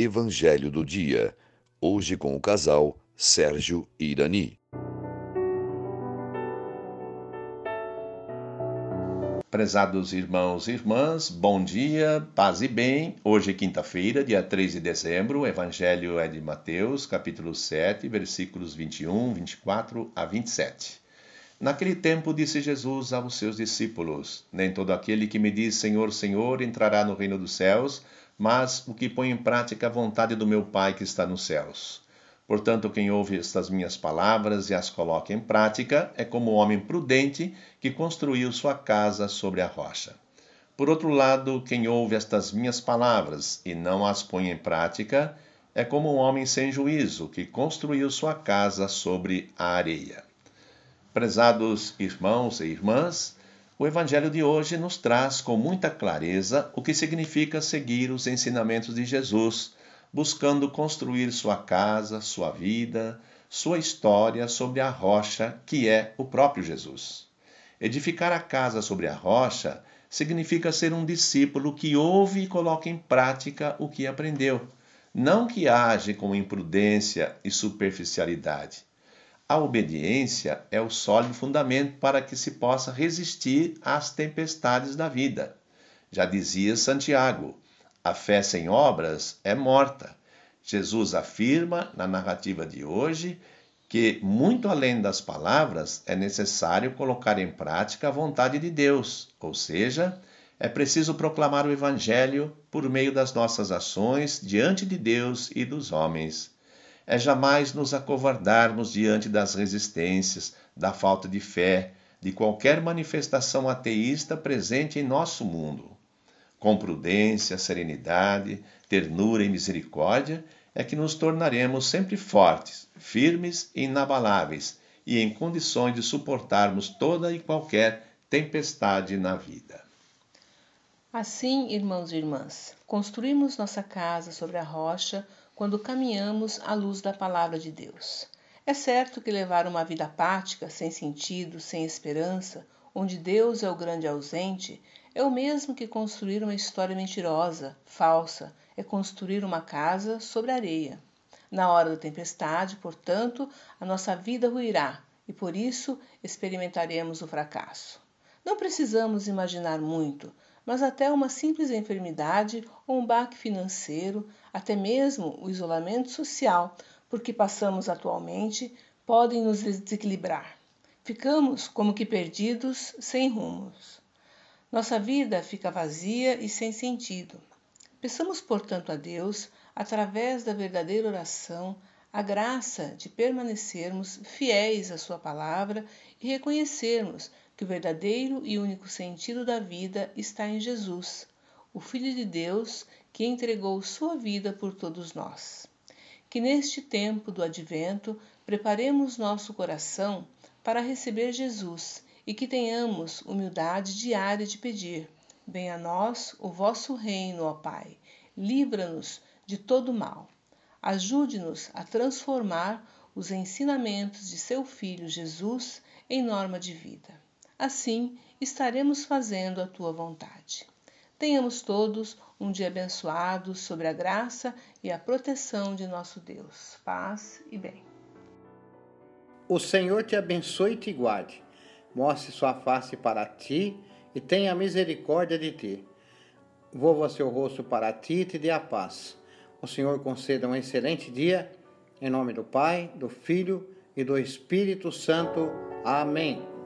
Evangelho do Dia. Hoje com o casal Sérgio Irani. Prezados irmãos e irmãs, bom dia, paz e bem. Hoje, quinta-feira, dia 3 de dezembro, o Evangelho é de Mateus, capítulo 7, versículos 21, 24 a 27. Naquele tempo disse Jesus aos seus discípulos: Nem todo aquele que me diz Senhor, Senhor entrará no reino dos céus, mas o que põe em prática a vontade do meu Pai que está nos céus. Portanto, quem ouve estas minhas palavras e as coloca em prática é como o homem prudente que construiu sua casa sobre a rocha. Por outro lado, quem ouve estas minhas palavras e não as põe em prática é como um homem sem juízo que construiu sua casa sobre a areia. Prezados irmãos e irmãs, o Evangelho de hoje nos traz com muita clareza o que significa seguir os ensinamentos de Jesus, buscando construir sua casa, sua vida, sua história sobre a rocha que é o próprio Jesus. Edificar a casa sobre a rocha significa ser um discípulo que ouve e coloca em prática o que aprendeu, não que age com imprudência e superficialidade. A obediência é o sólido fundamento para que se possa resistir às tempestades da vida. Já dizia Santiago: a fé sem obras é morta. Jesus afirma na narrativa de hoje que, muito além das palavras, é necessário colocar em prática a vontade de Deus, ou seja, é preciso proclamar o Evangelho por meio das nossas ações diante de Deus e dos homens é jamais nos acovardarmos diante das resistências, da falta de fé, de qualquer manifestação ateísta presente em nosso mundo. Com prudência, serenidade, ternura e misericórdia é que nos tornaremos sempre fortes, firmes e inabaláveis e em condições de suportarmos toda e qualquer tempestade na vida. Assim, irmãos e irmãs, construímos nossa casa sobre a rocha quando caminhamos à luz da palavra de Deus. É certo que levar uma vida apática, sem sentido, sem esperança, onde Deus é o grande ausente, é o mesmo que construir uma história mentirosa, falsa, é construir uma casa sobre areia. Na hora da tempestade, portanto, a nossa vida ruirá e por isso experimentaremos o fracasso. Não precisamos imaginar muito, mas até uma simples enfermidade ou um baque financeiro, até mesmo o isolamento social por que passamos atualmente, podem nos desequilibrar. Ficamos como que perdidos, sem rumos. Nossa vida fica vazia e sem sentido. Peçamos, portanto, a Deus, através da verdadeira oração, a graça de permanecermos fiéis à Sua palavra e reconhecermos que o verdadeiro e único sentido da vida está em Jesus, o Filho de Deus que entregou sua vida por todos nós. Que neste tempo do advento preparemos nosso coração para receber Jesus e que tenhamos humildade diária de pedir: Venha a nós o vosso reino, ó Pai. Livra-nos de todo mal. Ajude-nos a transformar os ensinamentos de seu Filho Jesus em norma de vida. Assim, estaremos fazendo a tua vontade. Tenhamos todos um dia abençoado sobre a graça e a proteção de nosso Deus. Paz e bem. O Senhor te abençoe e te guarde. Mostre sua face para ti e tenha misericórdia de ti. Volva seu rosto para ti e te dê a paz. O Senhor conceda um excelente dia. Em nome do Pai, do Filho e do Espírito Santo. Amém.